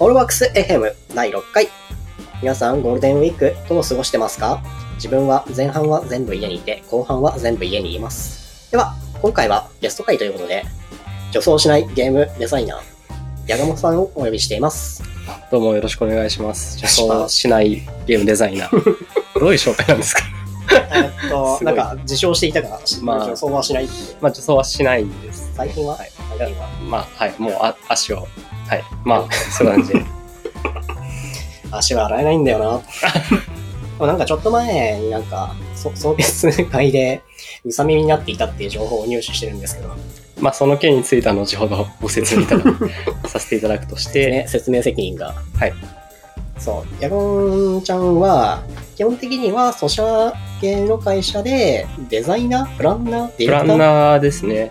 オールワークス FM 第6回。皆さんゴールデンウィークどう過ごしてますか？自分は前半は全部家にいて、後半は全部家にいます。では、今回はゲスト会ということで、女装しないゲームデザイナー、矢鴨さんをお呼びしています。どうもよろしくお願いします。女装しないゲームデザイナー。どういう紹介なんですか？えっと、ないんか自称していたから、まあ女装はしない。まあ女装はしないです。最近は、はい。最近は。まあはい。もうあ足を。はい。まあ、そういう感じで。足は洗えないんだよな。なんかちょっと前になんか、そ送別会で、うさ耳になっていたっていう情報を入手してるんですけど、まあその件については後ほどご説明いただ させていただくとして、ね、説明責任が。はい。そう。ヤゴンちゃんは、基本的には、ソシャ系の会社で、デザイナープランナーディプランレクターナーですね。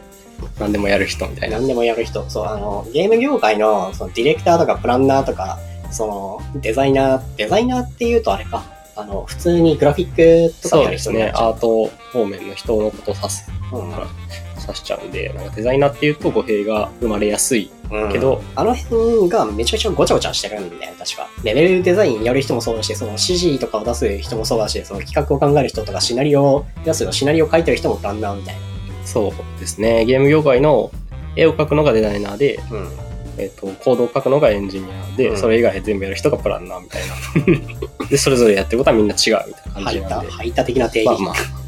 何でもやる人みたいな。何でもやる人。そう、あの、ゲーム業界の、その、ディレクターとかプランナーとか、その、デザイナー、デザイナーっていうとあれか。あの、普通にグラフィックとかやるですね。人になっちゃうアート方面の人のことを指す、うん指しちゃうんで、なんかデザイナーっていうと語弊が生まれやすいうんけど、あの辺がめちゃくちゃごちゃごちゃしてるんだよ、確か。レベルデザインやる人もそうだし、その指示とかを出す人もそうだし、その企画を考える人とか、シナリオを出すの、シナリオを書いてる人もプランナーみたいそうですね。ゲーム業界の絵を描くのがデザイナーで、な。うん。えっとコードを書くのがエンジニアで、うんそれ以外全部やる人がプランナーみたいな でそれぞれやってることはみんな違うみたいな感入った、じなんで入った的な定義。まあまあ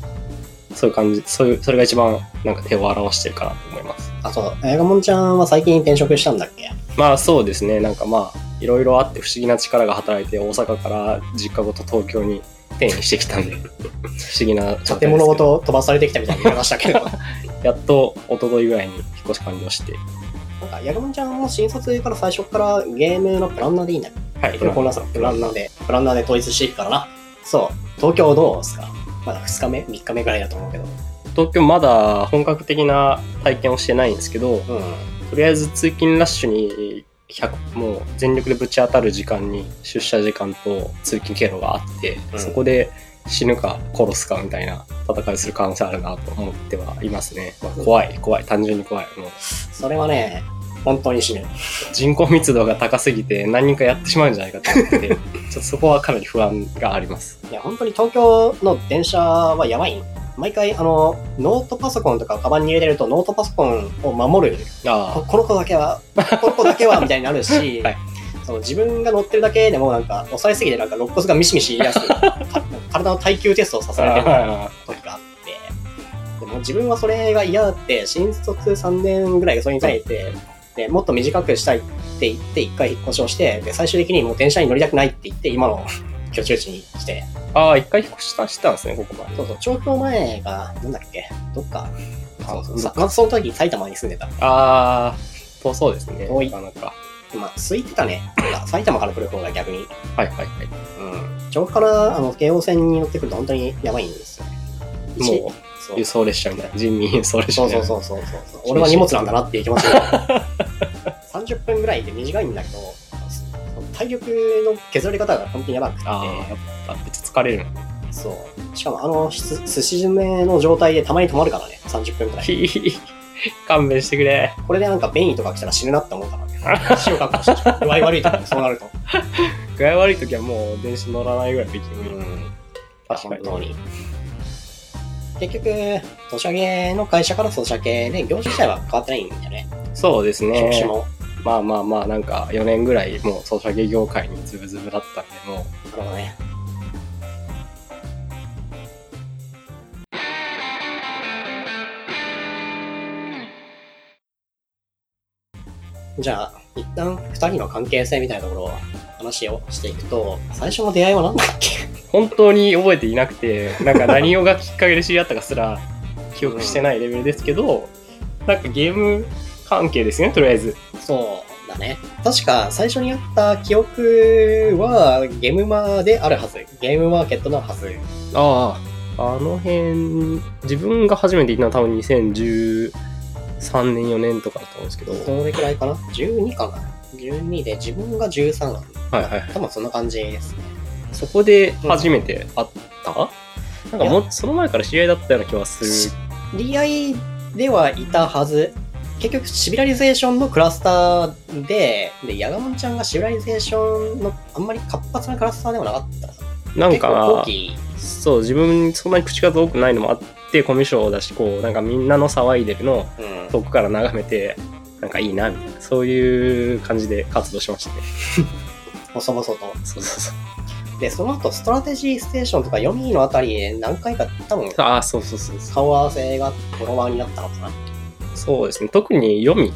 そういう感じそういうそれが一番なんか手を表してるかなと思いますあ、そう、あやがもんちゃんは最近転職したんだっけ？まあそうですねなんかまあいろいろあって不思議な力が働いて大阪から実家ごと東京に転移してきたんで不思議な建物ごと飛ばされてきたみたいに言いましたけど。やっと一昨日ぐらいに引っ越し完了してなんか、やがもんちゃんも新卒から最初からゲームのプランナーでいいんだっけはいプランナーさん、プランナーで、プランナーで統一していくからな。そう、東京どうですか？まだ2日目 ?3 日目ぐらいだと思うけど。東京まだ本格的な体験をしてないんですけど、うん。とりあえず通勤ラッシュに100もう全力でぶち当たる時間に出社時間と通勤経路があって、うんそこで死ぬか殺すかみたいな戦いする可能性あるなと思ってはいますね。まあ、怖い、怖い、単純に怖い。もうそれはね、本当に死ぬ。人口密度が高すぎて何人かやってしまうんじゃないかと思ってて、ちょっとそこはかなり不安があります。いや、本当に東京の電車はやばい。毎回、あの、ノートパソコンとかをカバンに入れてると、ノートパソコンを守る。あここの子だけは、この子だけは、みたいになるし、はい。その自分が乗ってるだけでも、なんか、押さえすぎて、なんか、肋骨がミシミシ言いやすく、か 体の耐久テストをさせられてるあ、時があって、でも自分はそれが嫌だって、新卒3年ぐらいがそれに対して、でもっと短くしたいって言って、一回引っ越しをして、で、最終的にもう電車に乗りたくないって言って、今の居住地に来て、ああ、一回引っ越したしたんですね、ここまで。そうそう、調布の前が、なんだっけ、どっか、そうそうまずその時埼玉に住んでた。ああ、遠そうですね。遠いなかなか。まあ、空いてたね。埼玉から来る方が逆に。はいはいはい。うん。調布から、あの、京王線に乗ってくると本当にやばいんですよね。もそう輸送列車みたいな、人民輸送列車そうみたいう。そそうそうそう。俺は荷物なんだなっていう気持ちが。30分ぐらいで短いんだけど、体力の削られ方が本当にやばくて。やっぱめっちゃ疲れるの。そう。しかもあの、す寿司詰めの状態でたまに止まるからね。30分くらい。勘弁してくれ。これでなんか便意とか来たら死ぬなって思うからね。死を覚悟して。具合悪い時にそうなると。具合悪い時はもう電車乗らないぐらいできる。うん。確かに。結局、ソシャゲの会社からソシャゲで、業種自体は変わってないんだよね。そうです職ね種。も。まあまあまあ、なんか4年ぐらいもうソシャゲ業界にズブズブだったんで、もうなるほどね。じゃあ、一旦二人の関係性みたいなところを話をしていくと、最初の出会いは何だっけ？本当に覚えていなくて、なんか何をがきっかけで知り合ったかすら記憶してないレベルですけど、なんかゲーム関係ですよね、とりあえず。そうだね。確か最初にあった記憶はゲームマーであるはず。ゲームマーケットのはず。ああ、あの辺、自分が初めて行ったのは多分2013年、4年とかだと思うんですけど、どれくらいかな ?12 かな ?12 で自分が13なんだ。はいはいはい。多分そんな感じですね。そこで初めて会った、なんかもうその前から知り合いだったような気はする。知り合いではいたはず。結局、シビラリゼーションのクラスターで、で、ヤガモンちゃんがシビライゼーションのあんまり活発なクラスターでもなかったな。なんか、期、そう、自分そんなに口数多くないのもあって、コミュ障だし、こう、なんかみんなの騒いでるのをうん、遠くから眺めて、なんかいいな、みたいな、そういう感じで活動しましたね。細々と。そうそうそう。で、その後、ストラテジーステーションとか読みのあたりで何回か多分ああ、そうそうそうそう。顔合わせがフォロワーになったのかそうですね。特に読み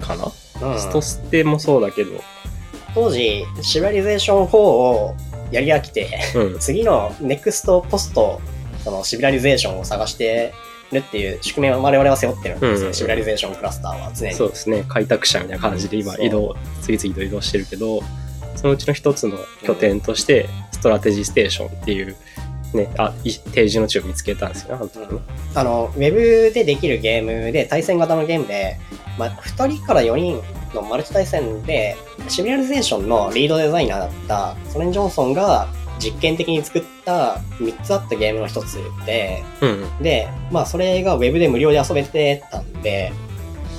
かな、な。うん、ストステもそうだけど、当時、シビラリゼーション4をやり飽きて、うん。次の next post、そのシビラリゼーションを探してるっていう宿命を我々は背負ってるんですよ、うんうんシビラリゼーションクラスターは常に。そうですね。開拓者みたいな感じで今移動、次々と移動してるけど、そのうちの一つの拠点として、ストラテジーステーションっていう、ね、あ、安住の地を見つけたんですよね、あの時ね。あの、ウェブでできるゲームで、対戦型のゲームで、まあ、2人から4人のマルチ対戦で、シビラリゼーションのリードデザイナーだったソレン・ジョンソンが実験的に作った3つあったゲームの1つで、うん。で、まあそれがウェブで無料で遊べてたんで、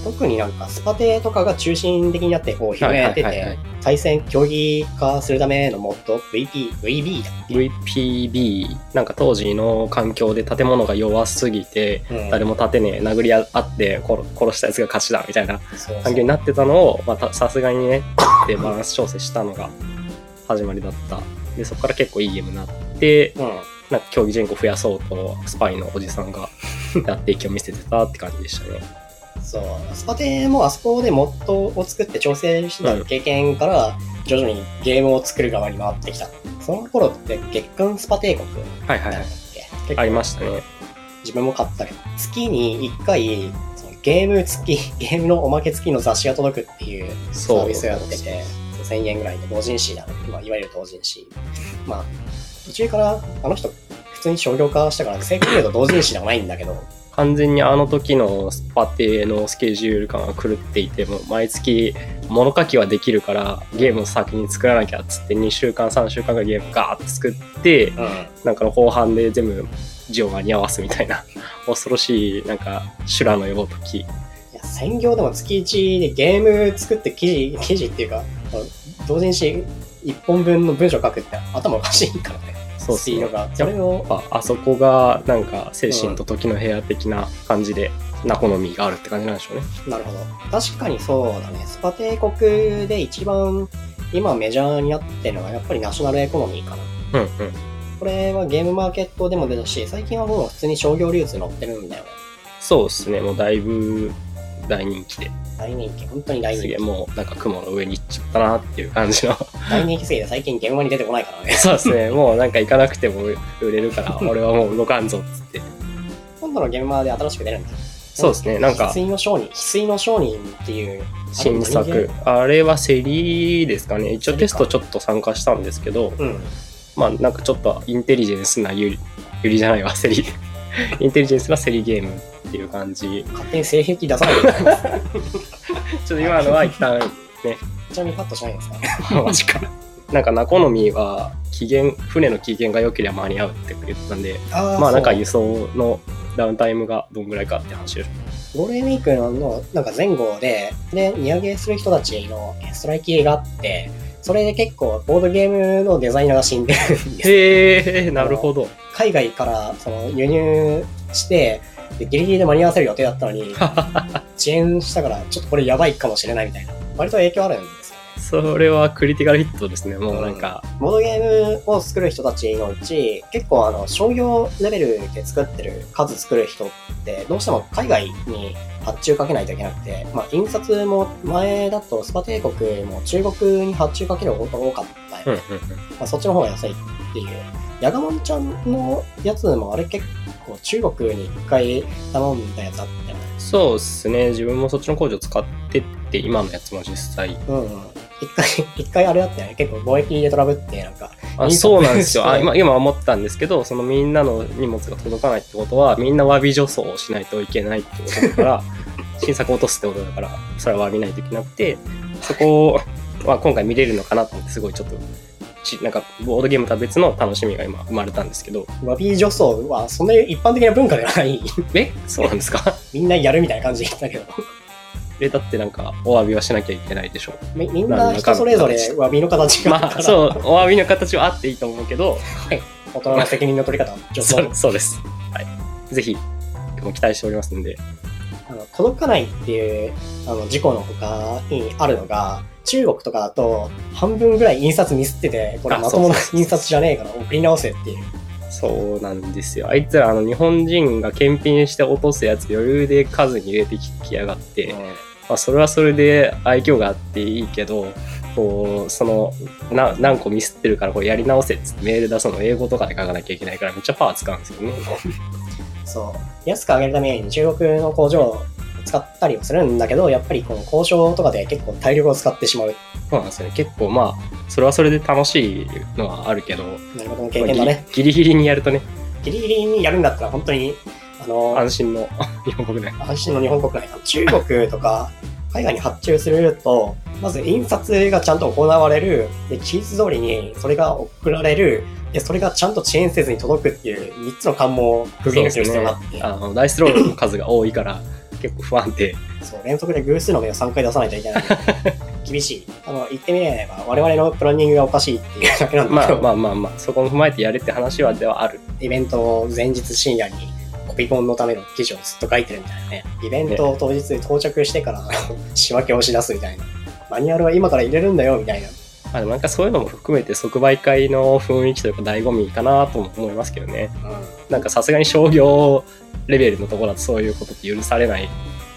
特になんかスパテとかが中心的になってこう広めてて対戦競技化するためのモッド、VP、VB だっけ？VPB、なんか当時の環境で建物が弱すぎて、うん誰も立てねえ、殴り合って殺殺したやつが勝ちだみたいな環境になってたのを、まあたさすがにね、でバランス調整したのが始まりだった。で、そこから結構いいゲームになって、うん。なんか競技人口増やそうと、スパイのおじさんがやって息を見せてたって感じでしたね。そう。スパテもあそこでモッドを作って調整してた経験から、徐々にゲームを作る側に回ってきた。その頃って月間スパ帝国はいはいはい結構ありましたね。自分も買ったけど、月に1回、そのゲーム付き、ゲームのおまけ付きの雑誌が届くっていうサービスをやってて、1000円ぐらいで同人誌だね。まあ、いわゆる同人誌。まあ、途中からあの人、普通に商業化したから、正確に言うと同人誌ではないんだけど、完全にあの時のスパテのスケジュール感が狂っていて、も毎月物書きはできるからゲームを先に作らなきゃっつって2週間3週間ぐらいゲームガーって作って、うん。なんかの後半で全部字を間に合わすみたいな 恐ろしいなんか修羅のよう時。いや、専業でも月1でゲーム作って記事、記事っていうか、同人誌1本分の文章書くって頭おかしいからね。そうスピードが。それを、ああそこがなんか精神と時の部屋的な感じで、ナコノミーがあるって感じなんでしょうね。なるほど。確かにそうだね。スパ帝国で一番今メジャーになってるのはやっぱりナショナルエコノミーかな。うんうん。これはゲームマーケットでも出たし、最近はもう普通に商業流通乗ってるんだよね。そうですね。もうだいぶ大人気で。大人気、本当に大すげえ人気。もうなんか雲の上に行っちゃったなっていう感じの。大人気すぎて最近現場に出てこないからね。そうですね。もうなんか行かなくても売れるから、俺はもう動かんぞっつって。今度の現場で新しく出るんだ。そうですね。なんか翡翠の商人、翡翠の商人っていう、新あ作れ。あれはセリですかね。一応テストちょっと参加したんですけど、うん。まあなんかちょっとインテリジェンスなゆり、ゆりじゃないわ、セリ。インテリジェンスなセリゲームっていう感じ。勝手に性癖出さないでください。ちょっと今のは一旦ちなみにパッとしないんですか？マジか。なんかナコノミーは期限、船の期限が良ければ間に合うって言ってたんで、まあなんか輸送のダウンタイムがどんぐらいかって話です。ゴールデンウィークのなんか前後で、で、荷上げする人たちのストライキがあって、それで結構ボードゲームのデザイナーが死んでるんですよへえ、なるほど。海外からその輸入して、でギリギリで間に合わせる予定だったのに、遅延したからちょっとこれやばいかもしれないみたいな。割と影響あるんですよね。それはクリティカルヒットですね。もうなんか、ボードゲームを作る人たちのうち、結構あの、商業レベルで作ってる、数作る人って、どうしても海外に発注かけないといけなくて、まあ、印刷も前だとスパ帝国も中国に発注かけることが多かったよね、うんうんうん。まあ、そっちの方が安いっていう。ヤガモンちゃんのやつもあれ結構中国に一回頼んだやつあったよね。そうですね。自分もそっちの工場使ってって、今のやつも実際。うんうん。一回、一回あれだったよね。結構貿易でトラブって、なんか、あそうなんですよ。あ今、今思ったんですけど、そのみんなの荷物が届かないってことは、みんな詫び助走をしないといけないってことだから、新作を落とすってことだから、それは詫びないといけなくて、そこを、まあ、今回見れるのかなと思って、すごいちょっと、ちなんか、ボードゲームとは別の楽しみが今生まれたんですけど、ワビー女装はそんなに一般的な文化ではない。え？そうなんですか？みんなやるみたいな感じだけど。れだってなんかお詫びはしなきゃいけないでしょみみんな人それぞれ詫びの形がまあそうお詫びの形はあっていいと思うけど。大人の責任の取り方は上手そうそうです。はい。ぜひも期待しておりますんで。あの届かないっていうあの事故の他にあるのが、中国とかだと半分ぐらい印刷ミスってて、これあまともな印刷じゃねえから送り直せっていう。そうなんですよあいつらあの日本人が検品して落とすやつ余裕で数に入れてきやがって、まあ、それはそれで愛嬌があっていいけどこうそのな何個ミスってるからこれやり直せっつってメール出すの英語とかで書かなきゃいけないからめっちゃパワー使うんですよね。そう。安く上げるために中国の工場を使ったりもするんだけど、やっぱりこの交渉とかで結構体力を使ってしまう。そうなんですよね。結構まあそれはそれで楽しいのはあるけど、なるほどの経験だね。ギリギリギリにやるとね。ギリギリにやるんだったら本当に、あの、安心の日本国内。安心の日本国内。の中国とか海外に発注すると、まず印刷がちゃんと行われる、で、期日通りにそれが送られる、で、それがちゃんと遅延せずに届くっていう3つの関門をくぐり抜ける必要があって、あのダイスロールの数が多いから結構不安定。そう、連続で偶数の目を3回出さないといけない。厳しい。あの、言ってみれば、我々のプランニングがおかしいっていうだけなんだまあけど、まあまあまあそこも踏まえてやれって話はではある。イベントの前日深夜にコピコンのための記事をずっと書いてるみたいなね。イベント当日到着してから 仕分けをし出すみたいな。マニュアルは今から入れるんだよみたいな。まあ、でもなんかそういうのも含めて即売会の雰囲気というか醍醐味かなとも思いますけどね。なんかさすがに商業レベルのところだとそういうことって許されない。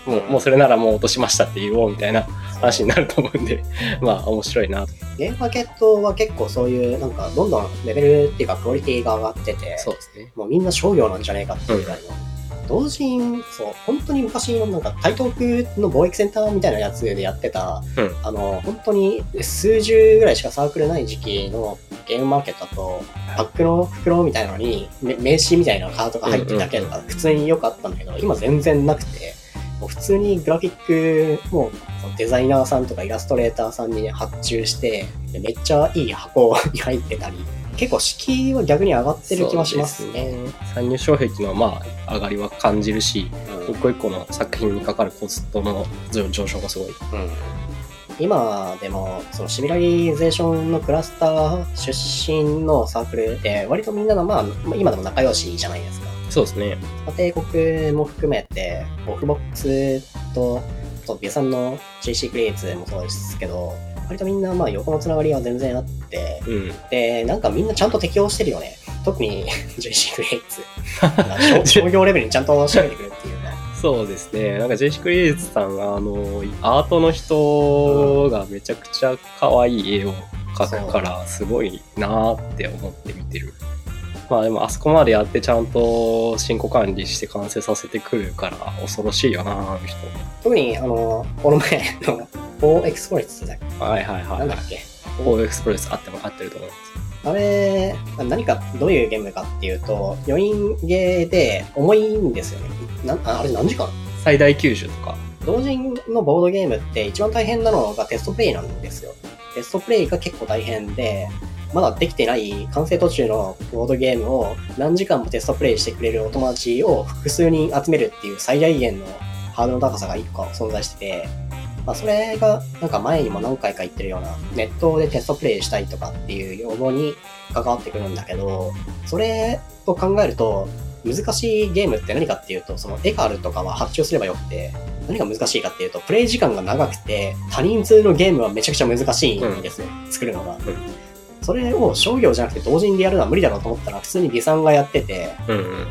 もうもうそれならもう落としましたって言おうみたいな話になると思うんで、まあ面白いなと。ゲームマーケットは結構そういう、なんかどんどんレベルっていうかクオリティが上がってて、そうですね。もうみんな商業なんじゃねえかっていうぐらいの。同人、そう、本当に昔のなんか台東区の貿易センターみたいなやつでやってた、うんあの、本当に数十ぐらいしかサークルない時期のゲームマーケットだと、パックの袋みたいなのに、め名刺みたいなカードが入ってるだけとか、普通によくあったんだけど、今全然なくて、もう普通にグラフィックもデザイナーさんとかイラストレーターさんに、ね、発注して、でめっちゃいい箱 に入ってたり、結構敷居は逆に上がってる気はしますね。ですね参入障壁のまあ上がりは感じるし、うん一個一個の作品にかかるコストの上上昇がすごい。うん今でもそのシミラリゼーションのクラスター出身のサークルで割とみんなのまあ今でも仲良しじゃないですか。そうですね。帝国も含めてオフボックスとそうビュさんの GC クリエイツもそうですけど割とみんなまあ横のつながりは全然あってうん。でなんかみんなちゃんと適応してるよね。特に GC クリエイツ。商商業レベルにちゃんと仕上げてくるっていうか。そうですね。なんか JC クリエイツさんが、あの、アートの人がめちゃくちゃ可愛い絵を描くから、すごいなーって思って見てる。まあでも、あそこまでやってちゃんと進行管理して完成させてくるから、恐ろしいよな、あの人。特にあの、この前の4エクスプレスだっけ？はいはいはい。なんだっけ？オーエクスプレスあっても合ってると思います。あれ、何か、どういうゲームかっていうと、4人ゲーで重いんですよね。なああれ何時間？最大90とか。同人のボードゲームって一番大変なのがテストプレイなんですよ。テストプレイが結構大変で、まだできてない完成途中のボードゲームを何時間もテストプレイしてくれるお友達を複数人集めるっていう最大限のハードルの高さが1個存在してて、まあ、それがなんか前にも何回か言ってるようなネットでテストプレイしたいとかっていう要望に関わってくるんだけど、それを考えると難しいゲームって何かっていうと、そのエカルとかは発注すればよくて、何が難しいかっていうと、プレイ時間が長くて、他人数のゲームはめちゃくちゃ難しいんですよ、作るのが。それを商業じゃなくて同人でやるのは無理だろうと思ったら、普通に美さんがやってて、うん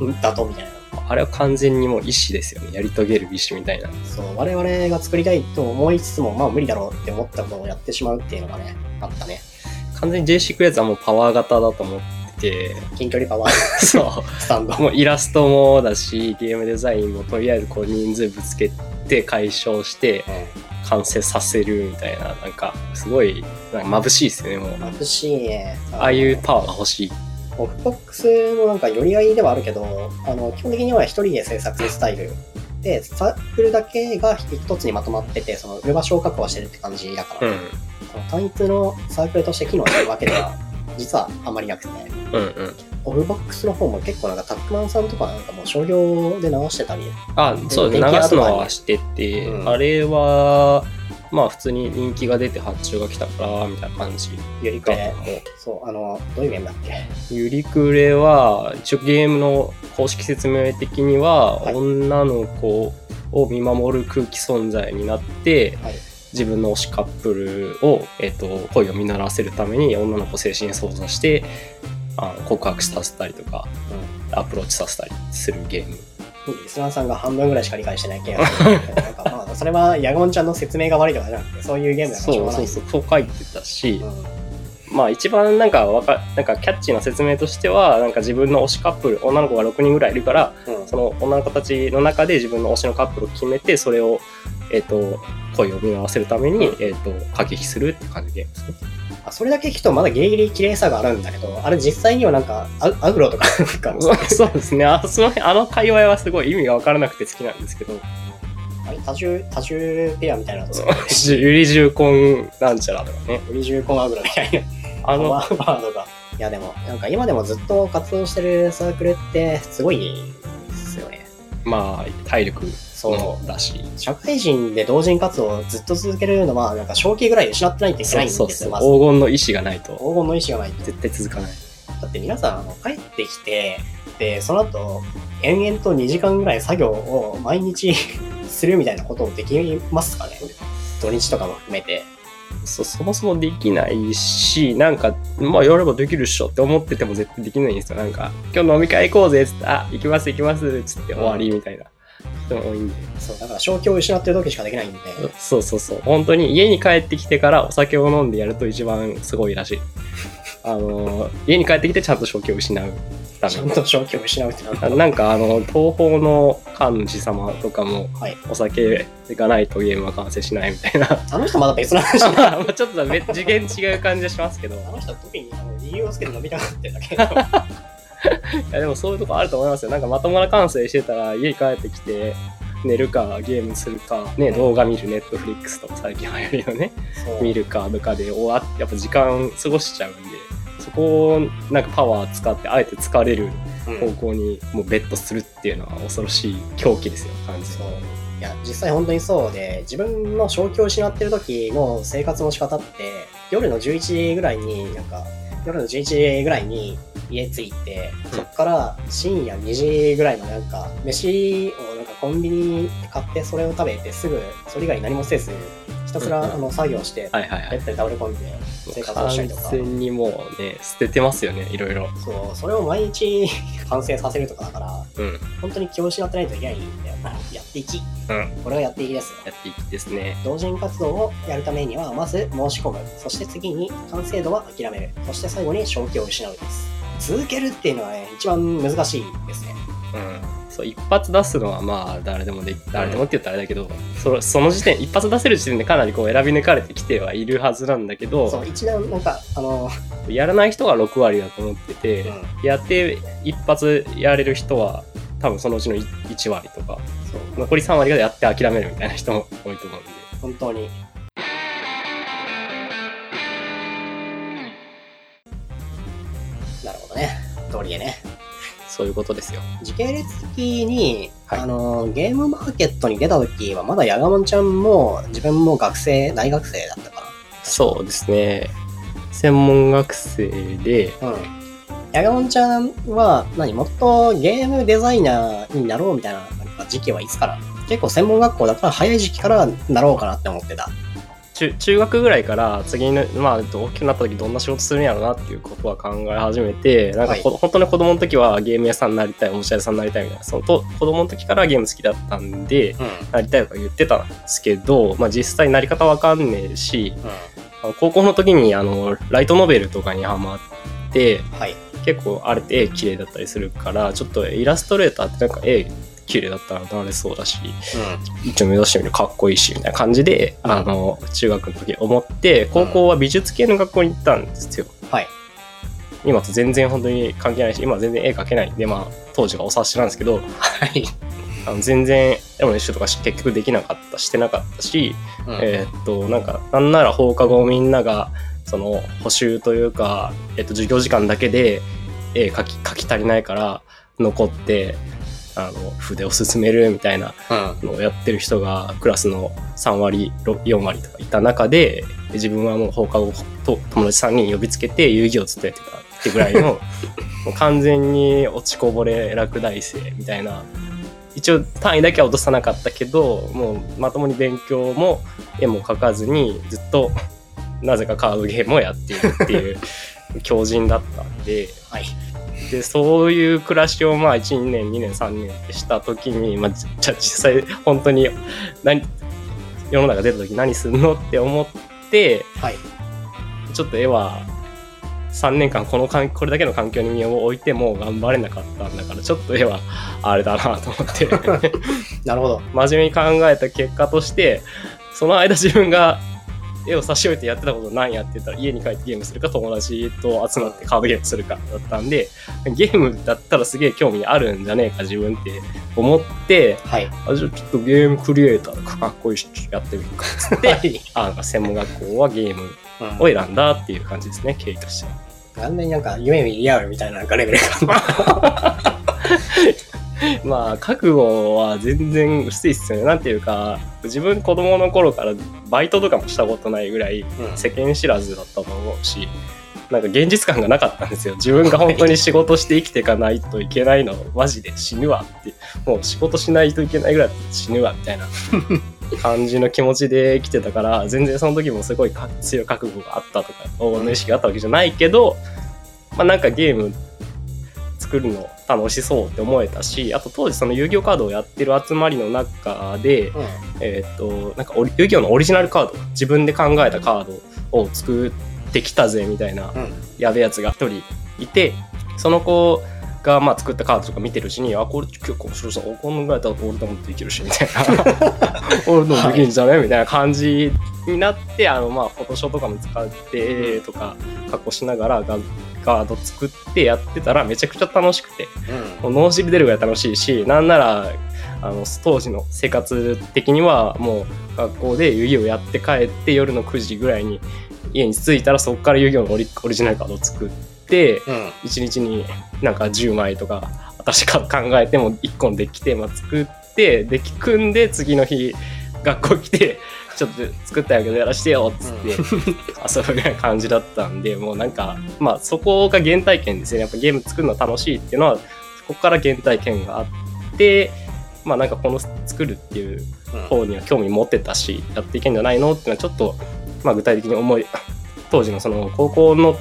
うん。んだとみたいな。あれは完全にもう意志ですよね。やり遂げる意志みたいな。そう、我々が作りたいと思いつつも、まあ無理だろうって思ったことをやってしまうっていうのがね、あったね。完全に JC クエイツはもうパワー型だと思ってて、近距離パワー そう。スタンド。もうイラストもだし、ゲームデザインもとりあえずこう人数ぶつけて解消して完成させるみたいな、なんかすごいなんか眩しいですよね、もう。眩しいね。ああいうパワーが欲しい。オフボックスのなんか寄り合いではあるけど、あの、基本的には一人で制作スタイル。で、サークルだけが一つにまとまってて、その、売る場所を確保してるって感じだから、うん。その単一のサークルとして機能してるわけでは、実はあんまりなくて。うんうん。オフボックスの方も結構なんかタックマンさんとかなんかもう商業で流してたり、あ、そう流すのはしてて、うんあれは、まあ普通に人気が出て発注が来たから、みたいな感じ。ゆりくれ、そう、あの、どういうゲームだっけ？ゆりくれは、一応ゲームの公式説明的には、はい女の子を見守る空気存在になって、はい。自分の推しカップルを、えっと恋を実らせるために女の子を精神操作してあの告白させたりとかアプローチさせたりするゲームうん。リスナーさんが半分ぐらいしか理解してないゲームなんでなんかまあ、それはヤガモンちゃんの説明が悪いとかじゃなくて、そういうゲームだからしょうがない。そうそうそうそう書いてたし、うんまあ一番なんかわかなんかキャッチーな説明としてはなんか自分の推しカップル女の子が6人ぐらいいるからうんその女の子たちの中で自分の推しのカップルを決めてそれを、えっと恋を実らせるために、えっと駆け引きするって感じでゲームですね。あそれだけ聞くとまだギリギリ綺麗さがあるんだけど、あれ実際にはなんかアアグロとか なんかそう そうですねあその辺あの界隈はすごい意味が分からなくて好きなんですけどあれ多重、多重ペアみたいなのとゆり 重婚なんちゃらとかね売り重コンアグロみたいな。あのワーワードが。いやでも、なんか今でもずっと活動してるサークルってすごいですよね。まあ体力そうもだし社会人で同人活動をずっと続けるのは、なんか正気ぐらい失ってないといけないんですよ、そうそうまず。黄金の意志がないと黄金の意志がないと。絶対続かないだって皆さん、あの帰ってきて、で、その後、延々と2時間ぐらい作業を毎日 するみたいなことをできますかね？土日とかも含めて。そそもそもできないしなんかまあやればできるっしょって思ってても絶対できないんですよなんか今日飲み会行こうぜっつってあ行きます行きますっつって終わりみたいな人も多いんでそう、だから正気を失ってる時しかできないんで。そうそうそう本当に家に帰ってきてからお酒を飲んでやると一番すごいらしい あの家に帰ってきてちゃんと正気を失うためにちゃんと正気を失うってなんだなんかあの東宝の神主様とかもはい。お酒がないとゲームは完成しないみたいなあの人まだ別の話だ。まあちょっと別次元違う感じはしますけどあの人は特にあの理由をつけて飲みたがってるだけ。いやでもそういうとこあると思いますよ。なんかまともな感性してたら家に帰ってきて寝るかゲームするか、ね、動画見るネットフリックスとか最近流行りのね見るかとかで終わっやっぱ時間過ごしちゃうんでそこをなんかパワー使ってあえて疲れるうん。方向にもうベットするっていうのは恐ろしい狂気ですよ感じそう。いや実際本当にそうで自分の正気を失ってる時の生活の仕方って夜の11時ぐらいになんか夜の11時ぐらいに家着いてそっから深夜2時ぐらいまでなんか飯をなんかコンビニで買ってそれを食べてすぐそれ以外何もせずひたすらあの作業してはいはいはい。ベッドに倒れ込んで生活をしたりとか。完全にもうね捨ててますよねいろいろそうそれを毎日完成させるとかだからうん。本当に気を失ってないといけないんだよやっていき。うん。これがやっていきですよやっていきですね。同人活動をやるためには、まず申し込む。そして次に完成度は諦める。そして最後に正気を失うです。続けるっていうのはね、一番難しいですね。うんそう一発出すのはまあ誰でもで誰でもって言ったらあれだけど、そその時点一発出せる時点でかなりこう選び抜かれてきてはいるはずなんだけどそう、一段、なんか、あの、やらない人が6割だと思ってて、うん、やって一発やれる人は多分そのうちの1割とかそう、残り3割がやって諦めるみたいな人も多いと思うんで本当に。通りでね。そういうことですよ時系列的に、はいあの、ゲームマーケットに出た時は、まだヤガモンちゃんも、自分も学生、大学生だったかそうですね専門学生でな。うん。ヤガモンちゃんは何、もっとゲームデザイナーになろうみたいな時期はいつから？結構専門学校だから早い時期からなろうかなって思ってた。中中学ぐらいから次のまあ大きくなった時どんな仕事するんやろうなっていうことは考え始めてなんかこ、本当に子供の時はゲーム屋さんになりたいおもちゃ屋さんになりたいみたいなそのと子供の時からゲーム好きだったんでうん。なりたいとか言ってたんですけど、まあ、実際なり方わかんねえしうあの高校の時にあのライトノベルとかにハマってん。はい。結構あれって絵綺麗だったりするからちょっとイラストレーターってなんか絵綺麗だったらなれそうだし一応目指してみるかっこいいしみたいな感じで、うんあの中学の時思って高校は美術系の学校に行ったんですようん。はい。今と全然本当に関係ないし今は全然絵描けないんでまあ当時がお察しなんですけどはい。あの全然絵の練習とかし結局できなかったしてなかったし、うんえーっとなんかなんなら放課後みんながその補習というか、えっと授業時間だけで絵描き描き足りないから残ってあの筆を進めるみたいなうん。のをやってる人がクラスの3割ろ4割とかいた中で自分はもう放課後と友達3人呼びつけて遊戯をずっとやってたってぐらいの もう完全に落ちこぼれ落第生みたいな一応単位だけは落とさなかったけどもうまともに勉強も絵も描かずにずっとなぜかカードゲームをやっているっていう強人だったんで。はい。でそういう暮らしをまあ12年2年3年ってした時に、まあ、じじゃあ実際本当に何世の中出た時何すんのって思ってはい。ちょっと絵は3年間この環これだけの環境に身を置いても頑張れなかったんだからちょっと絵はあれだなと思って なるほど。真面目に考えた結果としてその間自分が絵を差し置いてやってたこと何やって言ったら家に帰ってゲームするか友達と集まってカードゲームするかだったんでゲームだったらすげえ興味あるんじゃねえか自分って思ってはい。あじゃあちょっとゲームクリエイターかかっこいいしやってみるかっつってはい。あなんか専門学校はゲームうんを選んだっていう感じですね経緯としては。完全になんか夢見リアルみたいななんかレベルが。まあ覚悟は全然薄いっすよね。なんていうか自分子供の頃からバイトとかもしたことないぐらいうん。世間知らずだったと思うしなんか現実感がなかったんですよ。自分が本当に仕事して生きていかないといけないのマジで死ぬわって。もう仕事しないといけないぐらい死ぬわみたいな 感じの気持ちで生きてたから全然その時もすごいか強い覚悟があったとか黄金の意識があったわけじゃないけど、まあなんかゲーム作るの楽しそうって思えたしあと当時その遊戯王カードをやってる集まりの中で、うん。えーっとなんか遊戯王のオリジナルカード自分で考えたカードを作ってきたぜみたいなうん。やべえやつが一人いてその子がまあ作ったカードとか見てるうちにあこれ結構面白そう。このぐらいだったら俺でもできるしみたいな。俺でもできるんじゃない。みたいな感じになってあのまあフォトショーとかも使ってとか加工しながらガガード作ってやってたらめちゃくちゃ楽しくて。うん。もう脳汁出るぐらい楽しいしなんならあの当時の生活的にはもう学校で遊戯をやって帰って夜の9時ぐらいに家に着いたらそこから遊戯王のオリジナルカードを作ってうん。1日になんか10枚とか私が考えても1個のデッキテーマ作ってデッキ組んで次の日学校来てちょっと作ったんやけどやらしてよっつって遊ぶぐらいな感じだったんでもうなんかまあそこが原体験ですよね。やっぱゲーム作るの楽しいっていうのはそこから原体験があってまあなんかこの作るっていう方には興味持ってたしやっていけんじゃないのっていうのはちょっと、まあ、具体的に思い当時のその高校の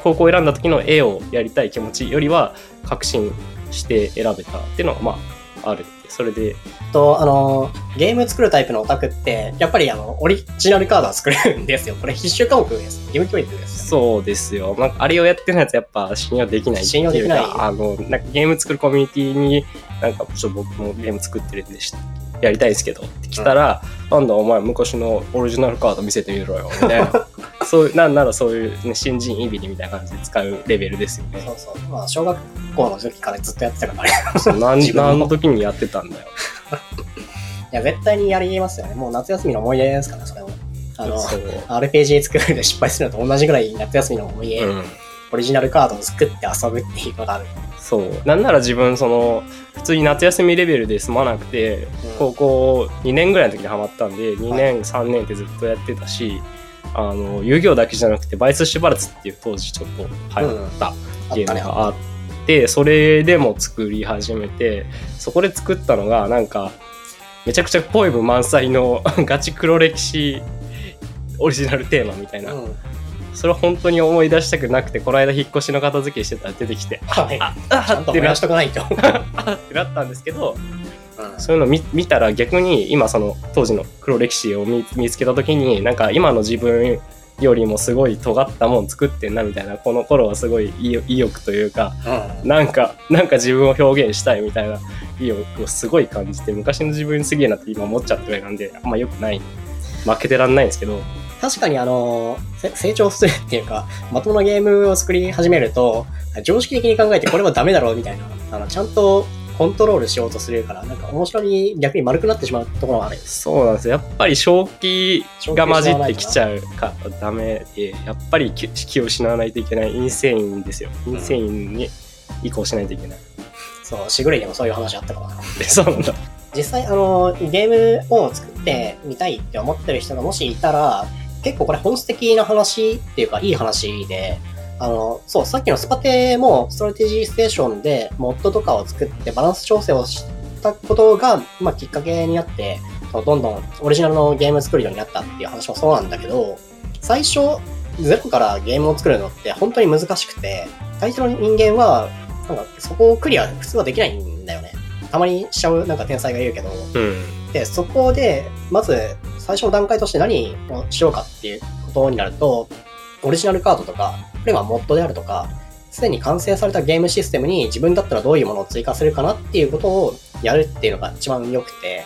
高校を選んだ時の絵をやりたい気持ちよりは確信して選べたっていうのはまああるそれでと、あの、ゲーム作るタイプのオタクって、やっぱりあの、オリジナルカードは作れるんですよ。これ必修科目です。義務教育です。そうですよ、まあ、あれをやってるやつやっぱ信用できない信用できないあのなんかゲーム作るコミュニティになんかちょっと僕もゲーム作ってるんでしやりたいですけどって来たら、なんだお前昔のオリジナルカード見せてみろよみたいな。そういうなんならそういう、ね、新人いびりみたいな感じで使うレベルですよね。そうそう。まあ、小学校の時からずっとやってたから、ね、そう何何 の。時にやってたんだよ。いや、絶対にやりますよね。もう夏休みの思い出ですから、それも。あの、RPG 作るで失敗するのと同じぐらい夏休みの思い出、うん、オリジナルカードを作って遊ぶっていうのがある。そうなんなら自分その普通に夏休みレベルで済まなくて、うん高校2年ぐらいの時にハマったんで2年、3年ってずっとやってたしあの遊戯王だけじゃなくてバイスシュバルツっていう当時ちょっと流行ったあゲ。ームがあって、それでも作り始めてそこで作ったのがなんかめちゃくちゃポエム満載の ガチ黒歴史オリジナルテーマみたいな、うん。それは本当に思い出したくなくてこの間引っ越しの片付けしてたら出てきて はい。あちゃあんとしとかないと。あ ってなったんですけどうんそういうの見見たら逆に今その当時の黒歴史を見見つけた時になんか今の自分よりもすごい尖ったもん作ってんなみたいなこの頃はすごい意意欲というかうん。なんかなんか自分を表現したいみたいな意欲をすごい感じて昔の自分すげえなって今思っちゃってるぐらいなんであんま良くない負けてらんないんですけど確かにあの、せ成長するっていうか、まともなゲームを作り始めると、常識的に考えてこれはダメだろうみたいな、あの、ちゃんとコントロールしようとするから、なんか面白み逆に丸くなってしまうところがある。そうなんですよやっぱり正気が混じってきちゃうからダメでやっぱり正気を失わないといけない insane ですよ insane に移行しないといけない。そう、しぐれでもそういう話あったかもな。でそうなんだ。実際、あの、ゲームを作ってみたいって思ってる人がもしいたら、結構これ本質的な話っていうか、いい話で、あの、そう、さっきのスパテも、ストラテジーステーションで、モッドとかを作ってバランス調整をしたことが、まあ、きっかけになって、どんどんオリジナルのゲーム作るようになったっていう話もそうなんだけど、最初、ゼロからゲームを作るのって本当に難しくて、大抵の人間は、なんかそこをクリア普通はできないんだよね。たまにしちゃうなんか天才がいるけど、うん。で、そこで、まず、最初の段階として何をしようかっていうことになると、オリジナルカードとか、あるいはモッドであるとか、すでに完成されたゲームシステムに自分だったらどういうものを追加するかなっていうことをやるっていうのが一番良くて、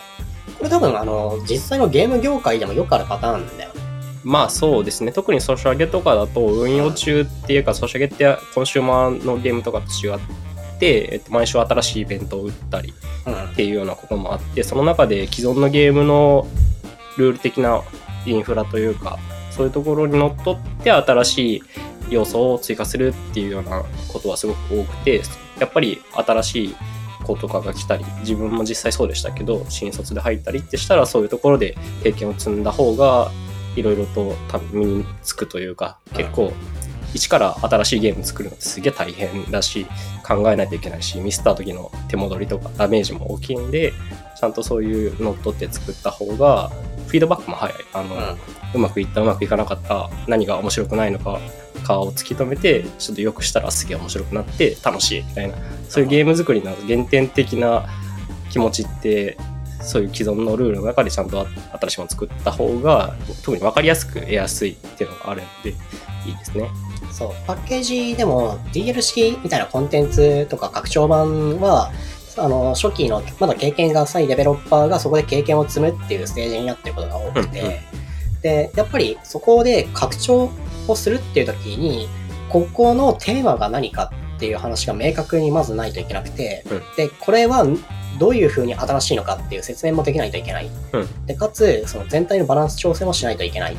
これ多分あの、実際のゲーム業界でもよくあるパターンだよね。まあそうですね。特にソシャゲとかだと運用中っていうか、ソシャゲってコンシューマーのゲームとかと違って、えっと、毎週新しいイベントを打ったり。っていうようなこともあってその中で既存のゲームのルール的なインフラというかそういうところにのっとって新しい要素を追加するっていうようなことはすごく多くてやっぱり新しい子とかが来たり自分も実際そうでしたけど新卒で入ったりってしたらそういうところで経験を積んだ方がいろいろと多分身につくというか結構一から新しいゲーム作るのってすげえ大変だし考えないといけないしミスった時の手戻りとかダメージも大きいんでちゃんとそういうのっとって作った方がフィードバックも早い。あの、うまくいったうまくいかなかった何が面白くないのかかを突き止めてちょっと良くしたらすげえ面白くなって楽しいみたいな。そういうゲーム作りの原点的な気持ちってそういう既存のルールの中でちゃんと新しいものを作った方が特に分かりやすく得やすいっていうのがあるのでいいですね。そう、パッケージでも DLC みたいなコンテンツとか拡張版は、あの、初期のまだ経験が浅いデベロッパーがそこで経験を積むっていうステージになってることが多くて、うんうんで、やっぱりそこで拡張をするっていう時に、ここのテーマが何かっていう話が明確にまずないといけなくて、うんで、これはどういう風に新しいのかっていう説明もできないといけない。うんで、かつ、その全体のバランス調整もしないといけない。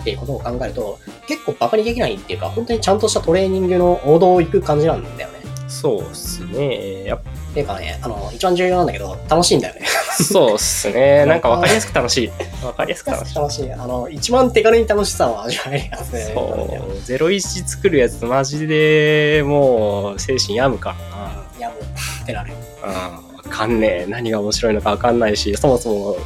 っていうことを考えると、結構バカにできないっていうか、本当にちゃんとしたトレーニングの王道を行く感じなんだよね。そうっすね。やっぱっていうかね、あの、一番重要なんだけど、楽しいんだよね。そうっすね。なんか分かりやすく楽しい。分かりやすく楽しい。楽しい。あの、一番手軽に楽しさを味わえるやつなんだよ。そう。ゼロ一作るやつマジでもう精神病むからな。いや、もう、ってなる。うん。わかんねえ。何が面白いのかわかんないし、そもそも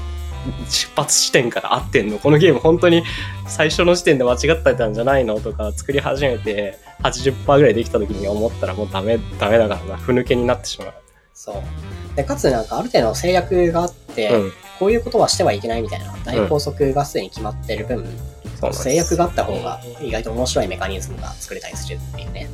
出発地点から合ってんのこのゲーム本当に最初の時点で間違ってたんじゃないのとか作り始めて80%ぐらいできた時に思ったらもうダメ、ダメだからな。ふぬけになってしまう。そう。で、かつなんかある程度の制約があって、うん。こういうことはしてはいけないみたいな大法則がすでに決まってる分、そうなん制約があった方が意外と面白いメカニズムが作れたりするっていうね。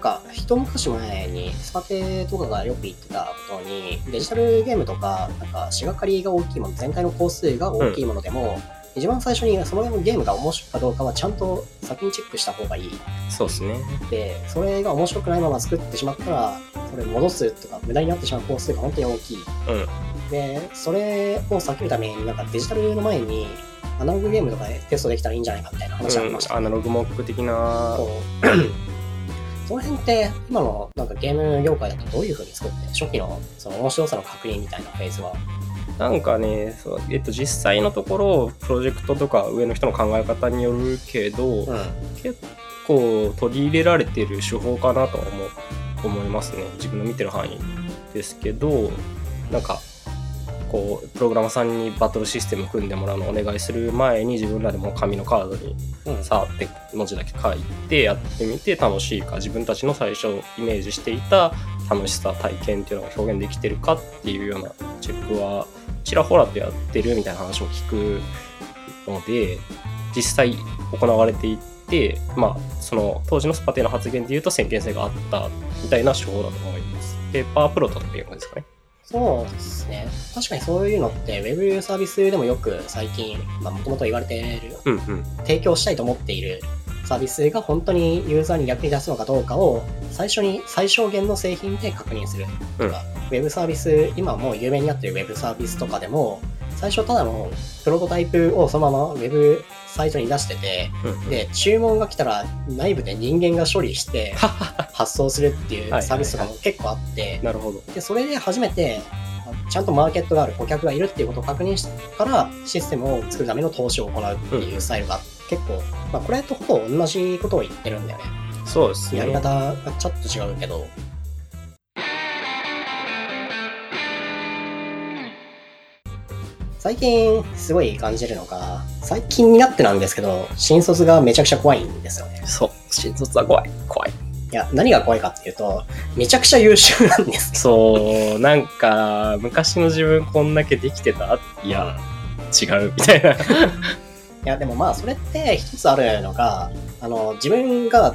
か一昔前にスパテとかがよく言ってたことにデジタルゲームとかなんか仕がかりが大きいもの全体の工数が大きいものでも、一番最初にそのゲームが面白いかどうかはちゃんと先にチェックした方がいい。そうですね。でそれが面白くないまま作ってしまったらそれ戻すとか無駄になってしまう工数が本当に大きい。うん。でそれを避けるためになんかデジタルの前にアナログゲームとかでテストできたらいいんじゃないかみたいな話がありました、うん、アナログモック的な。そう。その辺って今のなんかゲーム業界だとどういう風に作って初期のその面白さの確認みたいなフェーズはなんかねそう、えっと、実際のところプロジェクトとか上の人の考え方によるけど、うん。結構取り入れられてる手法かなとは思思いますね。自分の見てる範囲ですけどなんかこうプログラマーさんにバトルシステム組んでもらうのをお願いする前に自分らでも紙のカードにうん。さーって文字だけ書いてやってみて楽しいか自分たちの最初イメージしていた楽しさ体験っていうのが表現できてるかっていうようなチェックはちらほらとやってるみたいな話も聞くので実際行われていってまあその当時のスパテの発言で言うと先見性があったみたいな手法だと思います。ペーパープロトとかいう感じですかね。そうですね。確かにそういうのってウェブサービスでもよく最近もともと言われているうんうん。提供したいと思っているサービスが本当にユーザーに役に立つのかどうかを最初に最小限の製品で確認するとか、ウェブサービス今もう有名になっているウェブサービスとかでも最初ただのプロトタイプをそのままウェブサイトに出してて、うんで、注文が来たら内部で人間が処理して発送するっていうサービスとかも結構あって、なるほど。で、それで初めて、あちゃんとマーケットがある顧客がいるっていうことを確認してからシステムを作るための投資を行うっていうスタイルが結構、まあこれとほぼ同じことを言ってるんだよね。そうですね。やり方がちょっと違うけど。最近すごい感じるのが、最近になってなんですけど、新卒がめちゃくちゃ怖いんですよね。そう。新卒は怖い。怖い。いや、何が怖いかっていうと、めちゃくちゃ優秀なんですよ。そう、なんか、昔の自分こんだけできてた？いや、違う、みたいな。いや、でもまあ、それって一つあるのが、あの、自分が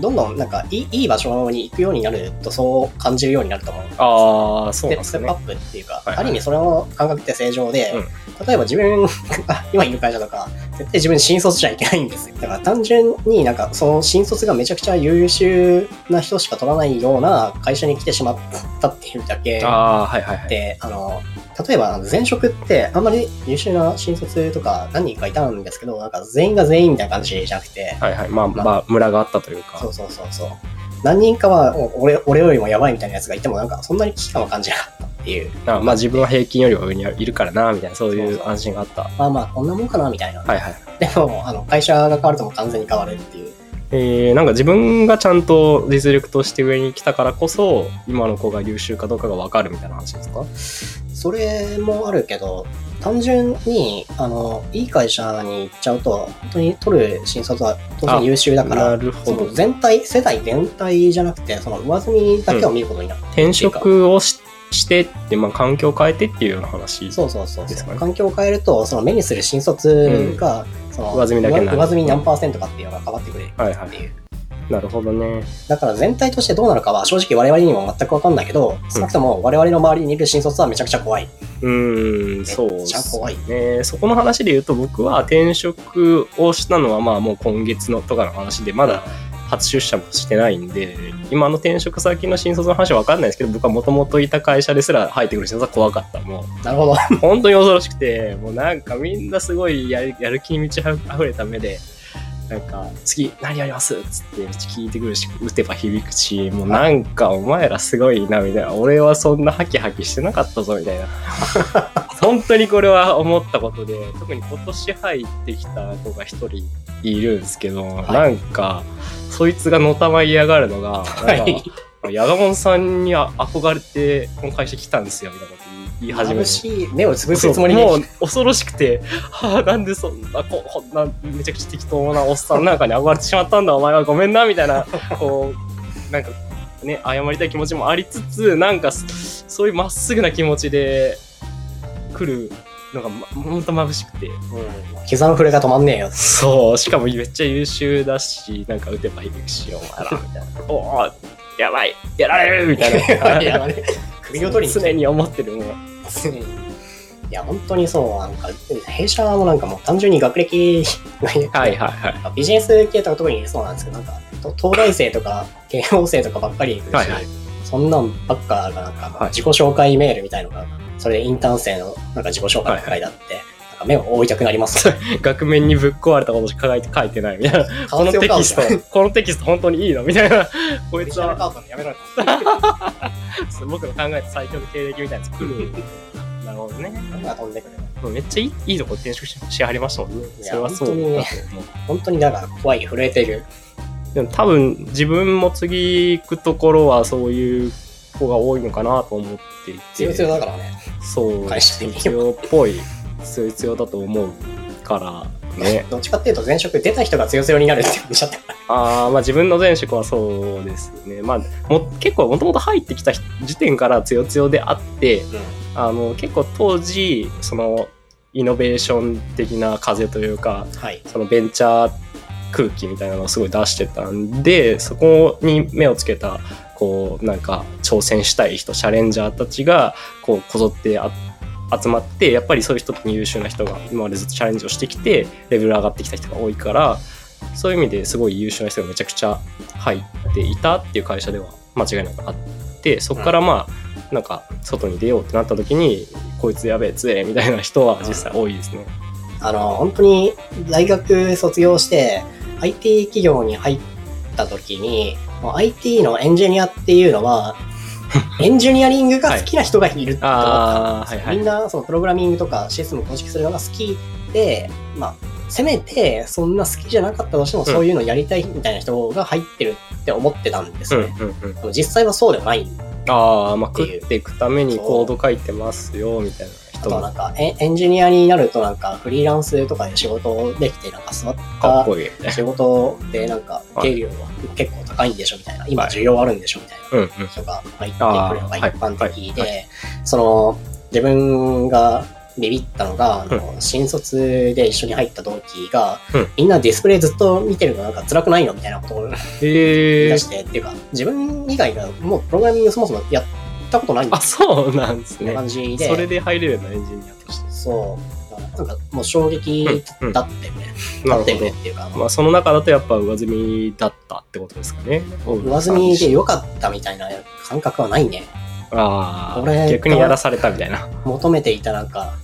どんどんなんかいいいい場所に行くようになるとそう感じるようになると思う。ああ、そうなんで、ですよねステップア。ップっていうか、はいはいある意味それの感覚って正常で、うん例えば自分 が今いる会社とか、絶対自分新卒じゃいけないんですよ。だから単純になんかその新卒がめちゃくちゃ優秀な人しか取らないような会社に来てしまったっていうだけああ、はいはいはい。で、あの、例えば前職ってあんまり優秀な新卒とか何人かいたんですけど、なんか全員が全員みたいな感じじゃなくて、はいはい。まあ、まあまあ、ムラがあったというか。そうそうそうそう。何人かはお俺俺よりもやばいみたいなやつがいてもなんかそんなに危機感を感じなかったっていう。あまあ、自分は平均よりは上にいるからな、みたいな、そういう安心があった。まあまあこんなもんかなみたいな。はいはい。でも、あの、会社が変わるともう完全に変わるっていう。えー、なんか自分がちゃんと実力として上に来たからこそ、今の子が優秀かどうかが分かるみたいな話ですか？それもあるけど、単純に、あの、いい会社に行っちゃうと、本当に取る新卒は当然優秀だから、なるほどその。全体、世代全体じゃなくて、その上積みだけを見ることになる。転職をししてって、まあ、環境を変えてっていうような話。そうそうそう環境を変えると、その目にする新卒が、その上積みだけになる上上積み何パーセントかっていうのが変わってくるっていう。はいはい。なるほどね。だから全体としてどうなるかは正直我々にも全くわかんないけど、少なくとも我々の周りにいる新卒はめちゃくちゃ怖い。うーん、そうめっちゃ怖いね。そこの話で言うと、僕は転職をしたのは、まあもう今月のとかの話で、まだ初出社もしてないんで、今の転職先の新卒の話は分かんないですけど、僕はもともといた会社ですら入ってくる新卒は怖かった。もう、なるほど。本当に恐ろしくて、もうなんかみんなすごいやるやる気に満ち溢れた目で、なんか、次何やります？っつって聞いてくるし、打てば響くし、もうなんかお前らすごいな、みたいな。俺はそんなハキハキしてなかったぞ、みたいな。本当にこれは思ったことで、特に今年入ってきた子が一人いるんですけど、いなんか、そいつがのたまりやがるのが、はい。ヤガモンさんにあ憧れて、この会社来たんですよ、みたいなこと言い始め眩る。目を潰そうすつもりでもう恐ろしくて、はあ、なんでそんな、ここんなめちゃくちゃ適当なおっさんなんかに憧れてしまったんだ、お前はごめんな、みたいな、こう、なんかね、謝りたい気持ちもありつつ、なんかそそういうまっすぐな気持ちで来るのが、ま、ほんと眩しくて。うん。膝の触れが止まんねえよ。そう、しかもめっちゃ優秀だし、なんか打てば響くし、お前ら、みたいな。おおやばいやられるみたいな。首を取りに常に思ってるもん。常に。いや、本当にそう、なんか、弊社のなんかもう単純に学歴がいはいはいはい。ビジネス系とか特にそうなんですけど、なんか、と東大生とか、慶応生とかばっかり来るし、はいはいそんなんばっかがなんか、はい自己紹介メールみたいのが、それでインターン生のなんか自己紹介が書いてあって、なんか目を覆いたくなります。額面にぶっ壊れたことしか書いて書いてないみたいな。このテキスト、このテキスト本当にいいの？みたいな。こいつは、やめろよ。僕の考えた最強の経歴みたいなやつ来る。なるほどね。何が飛んでくるめっちゃいいいいとこ転職ししはりましたもんね。それはそうだと思う。本当にだから怖い、震えてる。でも多分自分も次行くところはそういう子が多いのかなと思っていて。強強だからね。そう。会社的に強っぽい、強い強だと思うからね。どっちかっていうと前職出た人が強強になるって言っちゃった。ああ、まあ自分の前職はそうですね。まあ、も結構もともと入ってきた時点から強強であって、あの、結構当時、その、イノベーション的な風というか、はい。そのベンチャー空気みたいなのをすごい出してたんで、そこに目をつけた、こう、なんか、挑戦したい人、チャレンジャーたちが、こう、こぞってあ集まって、やっぱりそういう人に優秀な人が今までずっとチャレンジをしてきて、レベル上がってきた人が多いから、そういう意味ですごい優秀な人がめちゃくちゃ入っていたっていう会社では間違いなくあって、そこからまあ、なんか外に出ようってなった時にこいつやべえ強えみたいな人は実際多いですね。あの、本当に大学卒業して、IT 企業に入った時に、IT のエンジニアっていうのは、エンジニアリングが好きな人がいるって思ったんですよはいはい。みんなそのプログラミングとかシステム構築するのが好きで、まあ、せめてそんな好きじゃなかったとしても、うん。そういうのやりたいみたいな人が入ってるって思ってたんですうんね。でも実際はそうでもない。ああ、まあ食っていくためにコード書いてますよみたいな。あ人もなんかエンエンジニアになるとなんかフリーランスとかで仕事できてなんか座った。仕事でなんかはい。給料は結構高いんでしょみたいな、今はい。需要あるんでしょみたいうんうん。な人が入ってくるのが一般的で、その自分がビビったのが、あの新卒で一緒に入った同期が、うん。みんなディスプレイずっと見てるのなんか辛くないのみたいなことを言い出して、っていうか、自分以外がもうプログラミングそもそもやったことないんあ、そうなんですね。な感じで、それで入れるようなエンジニアとして。そう、なんかもう衝撃うんうんだってね、なるほどだってね。っていうか、まあその中だとやっぱ上積みだったってことですかね。上積みで良かったみたいな感覚はないね。あ俺あ、逆にやらされたみたいな。求めていたなんか、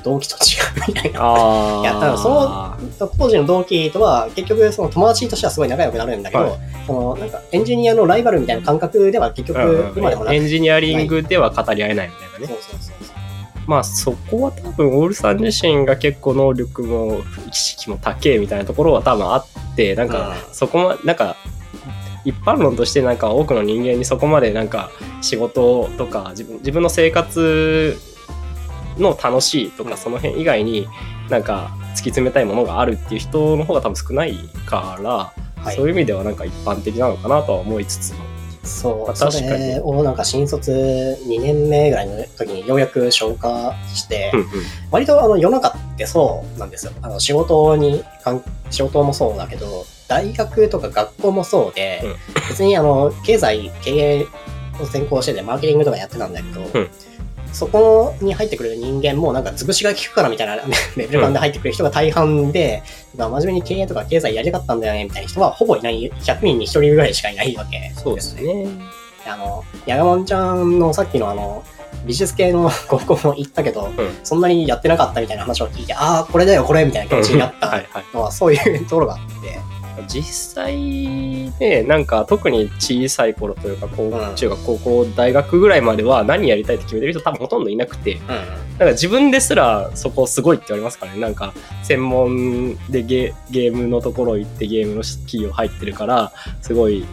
同期と違うみたいな。いやだからそ当時の同期とは結局その友達としてはすごい仲良くなるんだけど、はい。そのなんかエンジニアのライバルみたいな感覚では結局今でもなくエンジニアリングでは語り合えないみたいなね。そうそうそうそう。まあそこは多分オールさん自身が結構能力も意識も高えみたいなところは多分あってなんかうん。そこまなんか一般論としてなんか多くの人間にそこまでなんか仕事とか自分自分の生活の楽しいとうん。かその辺以外になんか突き詰めたいものがあるっていう人の方が多分少ないから、はい。そういう意味ではなんか一般的なのかなとは思いつつも。そう、まあ確かに。をなんか新卒2年目ぐらいの時にようやく消化して、うんうん。割とあの世の中ってそうなんですよ。あの仕事に関、仕事もそうだけど、大学とか学校もそうで、うん。別にあの経済、経営を専攻しててマーケティングとかやってたんだけど、うんそこに入ってくる人間もなんか潰しが効くからみたいな レベル感で入ってくる人が大半で、まあ真面目に経営とか経済やりたかったんだよねみたいな人はほぼいない、100人に1人ぐらいしかいないわけそうですね。あの、ヤガモンちゃんのさっきのあの、美術系の高校も行ったけど、うん。そんなにやってなかったみたいな話を聞いて、ああ、これだよ、これみたいな気持ちになったのは、そういうところがあって、実際ねなんか特に小さい頃というか高うん中学高校大学ぐらいまでは何やりたいって決めてる人多分ほとんどいなくてうん。なんか自分ですらそこすごいって言われますからねなんか専門でゲゲームのところ行ってゲームの企業入ってるからすごい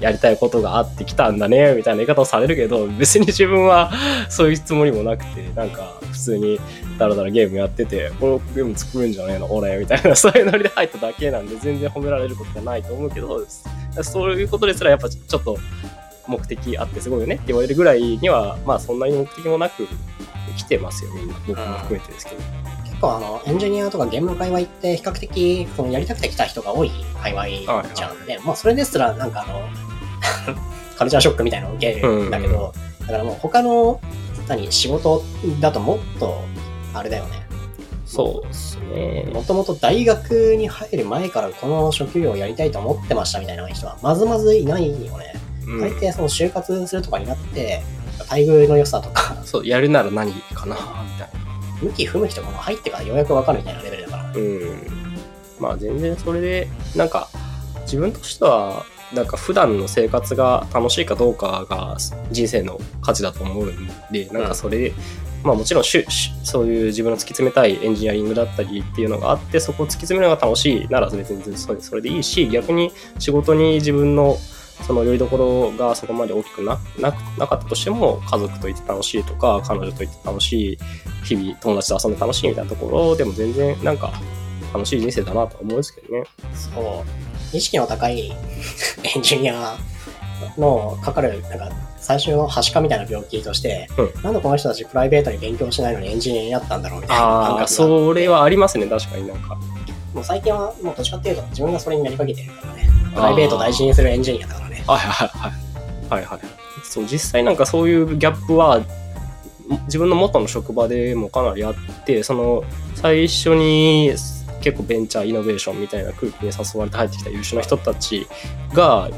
やりたいことがあってきたんだねみたいな言い方をされるけど別に自分は そういうつもりもなくてなんか普通にだらだらゲームやっててこのゲーム作るんじゃねえの？俺みたいなそういうノリで入っただけなんで全然褒められることじゃないと思うけどそういうことですらやっぱちょっと目的あってすごいよねって言われるぐらいにはまあそんなに目的もなく来てますよみんな。僕も含めてですけど。結構あの、エンジニアとかゲームの界隈って比較的、そのやりたくて来た人が多い界隈じゃん。で、まあそれですらなんかあの、カルチャーショックみたいなのを受けるんだけど、だからもう他の、何、仕事だともっと、あれだよね。そうですね。もともと大学に入る前からこの職業をやりたいと思ってましたみたいな人はまずまずいないよね。うん大抵その就活するとかになって、待遇の良さとか、そう、やるなら何かなみたいな。向き不向きとかも入ってからようやくわかるみたいなレベルだからね。うん。まあ全然それで、なんか、自分としては、なんか普段の生活が楽しいかどうかが人生の価値だと思うんで、なんかそれで、まあもちろんそういう自分の突き詰めたいエンジニアリングだったりっていうのがあって、そこを突き詰めるのが楽しいなら別にそれそれでいいし、逆に仕事に自分のそのよりどころがそこまで大きくななくなかったとしても家族といて楽しいとか彼女といて楽しい日々友達と遊んで楽しいみたいなところでも全然なんか楽しい人生だなとは思うんですけどね。そう。意識の高い エンジニアのかかる、なんか、最初のはしかみたいな病気として、うなんでこの人たちプライベートに勉強しないのにエンジニアになったんだろうみたいなそれはありますね、確かになんか。もう最近はもうどっちかっていうと自分がそれになりかけてるからね。プライベートを大事にするエンジニアだからね。はいはいはい。はいはい。そう、実際なんかそういうギャップは、自分の元の職場でもかなりあって、その、最初に結構ベンチャーイノベーションみたいな空気に誘われて入ってきた優秀な人たちが、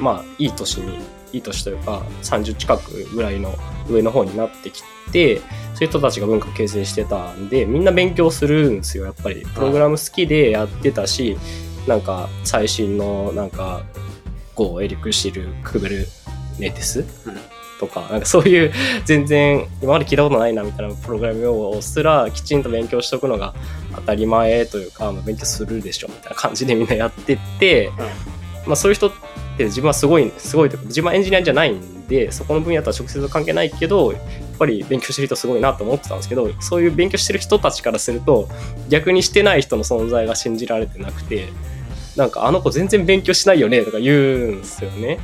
まあ、いい年に、いい年というか30近くぐらいの上の方になってきてそういう人たちが文化形成してたんでみんな勉強するんですよやっぱり。プログラム好きでやってたしなんか最新のなんか Go エリクシルクブルネテスとかなんかそういう全然今まで聞いたことないなみたいなプログラム用語をすらきちんと勉強しておくのが当たり前というか、まあ、勉強するでしょみたいな感じでみんなやってって、まあ、そういう人って自分はすごいすごいというか自分はエンジニアじゃないんでそこの分野とは直接関係ないけどやっぱり勉強してる人すごいなと思ってたんですけどそういう勉強してる人たちからすると逆にしてない人の存在が信じられてなくてなんかあの子全然勉強しないよねとか言うんですよね。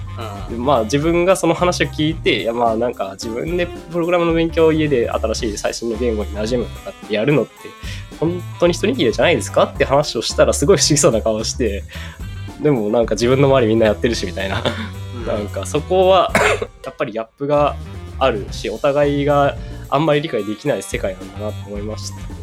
でまあ自分がその話を聞いていやまあなんか自分でプログラムの勉強を家で新しい最新の言語に馴染むとかってやるのって本当に一握りじゃないですかって話をしたらすごい不思議そうな顔してでもなんか自分の周りみんなやってるしみたいななんかそこは やっぱりギャップがあるしお互いがあんまり理解できない世界なんだなと思いましたね。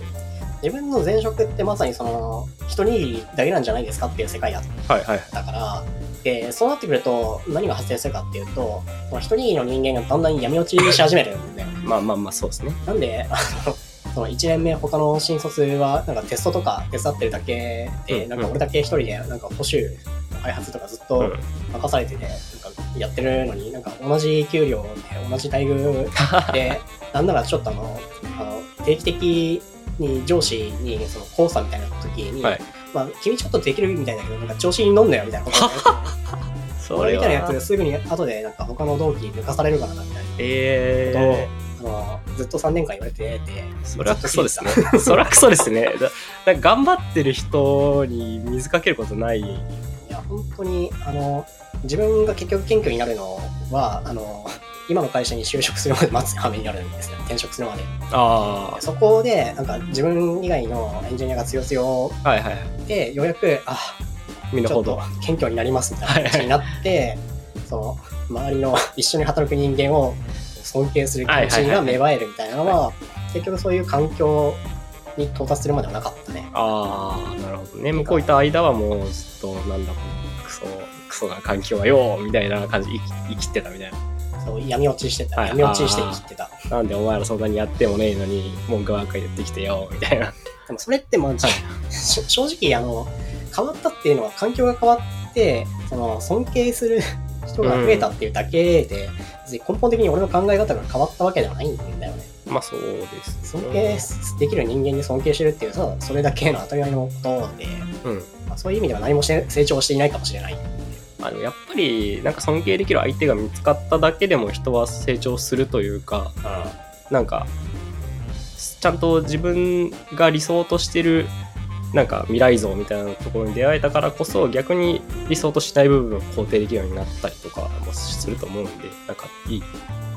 自分の前職ってまさにその一握りだけなんじゃないですかっていう世界だっはいはい。たからでそうなってくると何が発生するかっていうとその一握りの人間がだんだん闇落ちし始めるんだよねまあまあまあそうですね。なんであのその1年目他の新卒はなんかテストとか手伝ってるだけで、うんなんか俺だけ一人でなんか補修開発とかずっとうん任されてて、なんかやってるのになんか同じ給料で同じ待遇で なんならちょっとあのあの定期的に上司にその交差みたいな時に、はいまあ、君ちょっとできるみたいだけどなんか調子に乗んなよみたいなこと そ俺みたいなやなつですぐに後でなんか他の同期に抜かされるからなみたいなえことを、あのずっと3年間言われててそれはクソですね。それはクソですね。だ頑張ってる人に水かけることない。いや本当にあの自分が結局謙虚になるのはあの今の会社に就職するまで待つ羽目になるんですね転職するまであそこでなんか自分以外のエンジニアが強強あ。はいはい。でようやくあ身のちょっと程。謙虚になりますみたいな感じになって、その周りの一緒に働く人間を尊敬する気持ちが芽生えるみたいなのは、結局そういう環境に到達するまではなかったね。ああ、なるほどね。向こういた間はもうずっと、なんだろう、クソ、クソな環境はよ、みたいな感じで生き生きてたみたいな。そう闇落ちしてた、はい闇落ちして生きてた。なんでお前らそんなにやってもねえのに、文句ばっかり言ってきてよ、みたいな。でもそれってまあ、正直あの変わったっていうのは環境が変わってその尊敬する人が増えたっていうだけで、別に根本的に俺の考え方が変わったわけではないんだよね。まあそうです。尊敬できる人間に尊敬してるっていうそれだけの当たり前のことで、うん。まあ、そういう意味では何も成長していないかもしれない。あのやっぱり、なんか尊敬できる相手が見つかっただけでも人は成長するというか、なんか、ちゃんと自分が理想としてる、なんか未来像みたいなところに出会えたからこそ、逆に理想としない部分を肯定できるようになったりとかもすると思うんで、なんかいい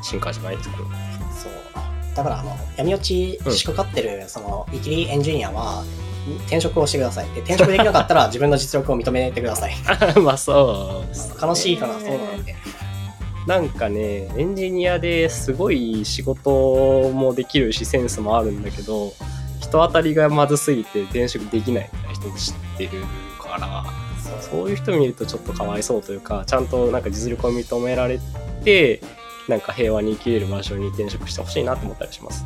進化じゃないですかね。そう。だからあの闇落ちしかかってる、そのイキリエンジニアは転職をしてください。で転職できなかったら自分の実力を認めてください。まあそうね、悲しいからそうなんで。なんかね、エンジニアですごい仕事もできるし、センスもあるんだけど、人当たりがまずすぎて転職できないみたいな人も知ってるから、そういう人見るとちょっとかわいそうというか、ちゃんとなんか実力を認められて、なんか平和に生きれる場所に転職してほしいなと思ったりします。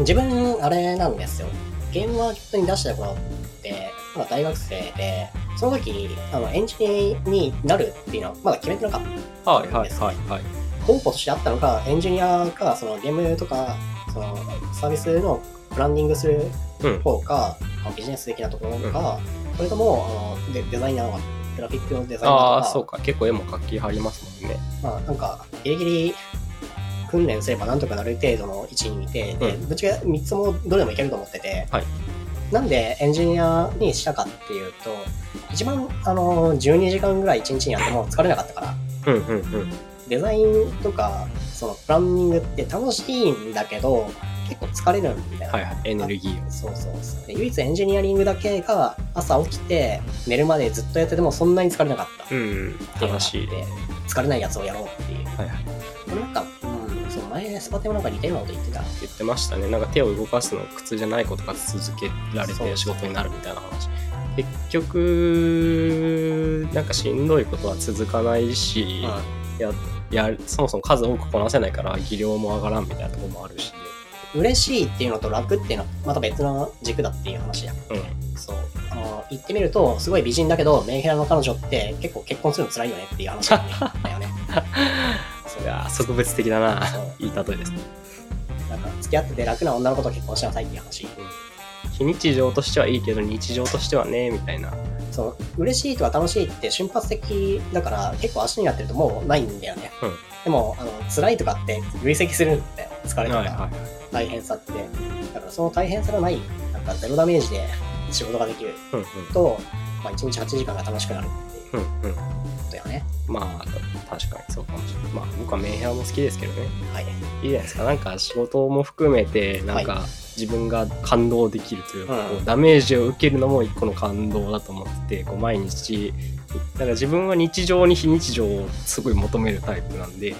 自分あれなんですよゲームマーケットに出した頃ってまだ大学生でその時あのエンジニアになるっていうのはまだ決めてなかったはいはいはいはい。候補としてあったのかエンジニアかそのゲームとかそのサービスのプランニングするうん。方か、まあビジネス的なところか、それともあのデデザイナーグラフィックのデザイナーとかああ、そうか。結構絵も活気入りますもんね。まあなんかギリギリ訓練すればなんとかなる程度の位置にいて、でうんぶっちゃけ3つもどれもいけると思ってて、はいなんでエンジニアにしたかっていうと一番あの12時間ぐらい1日にやっても疲れなかったからうんうんうん。デザインとかそのプランニングって楽しいんだけど結構疲れるんだよね、はいはい。エネルギーを。そうそうそうで唯一エンジニアリングだけが朝起きて寝るまでずっとやっててもそんなに疲れなかったうん。楽しい。疲れないやつをやろうっていうはいはい。これなんか、スパテもなんか似たようなこと言ってた？言ってましたねなんか手を動かすの苦痛じゃないことが続けられて仕事になるみたいな話結局なんかしんどいことは続かないし、や、や、そもそも数多くこなせないから技量も上がらんみたいなところもあるし、嬉しいっていうのと楽っていうのはまた別の軸だっていう話や。うん。そう。あの、言ってみると、すごい美人だけど、メンヘラの彼女って結構結婚するの辛いよねっていう話だよね。それは特別的だな。いい例えですね。なんか、付き合ってて楽な女の子と結婚しなさいっていう話。非日常としてはいいけど、日常としてはね、みたいな。そう、嬉しいとか楽しいって瞬発的だから、結構足になってるともうないんだよね。うんでも、あの、辛いとかって累積するんだよ。疲れとか。大変さって。だからその大変さがない、なんかゼロダメージで仕事ができるうんと、まあ、1日8時間が楽しくなるっていううん。うんうん。ことよね。まあ、確かにそうかもしれない。まあ、僕はメンヘラも好きですけどね。はい。いいじゃないですか。なんか仕事も含めて、なんか自分が感動できるというか、うんこうダメージを受けるのも一個の感動だと思ってて、こう毎日、だから自分は日常に非日常をすごい求めるタイプなんで、うん。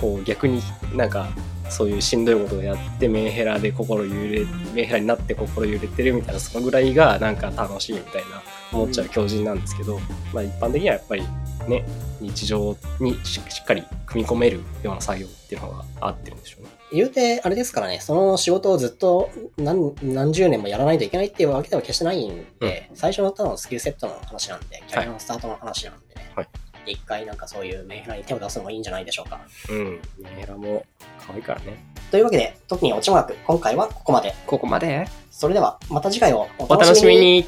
こう逆になんかそういうしんどいことをやってメンヘラで心揺れメンヘラになって心揺れてるみたいなそのぐらいがなんか楽しいみたいな思っちゃう強靭なんですけど、まあ一般的にはやっぱりね日常にししっかり組み込めるような作業っていうのが合ってるんでしょうね。言うて、あれですからね、その仕事をずっと何何十年もやらないといけないっていうわけでは決してないんで、最初のただのスキルセットの話なんで、キャリアのスタートの話なんでね。はいで一回なんかそういうメンヘラに手を出すのもいいんじゃないでしょうか。うん。メンヘラも可愛いからね。というわけで、特にオチもなく、今回はここまで。ここまでそれでは、また次回をおお楽しみに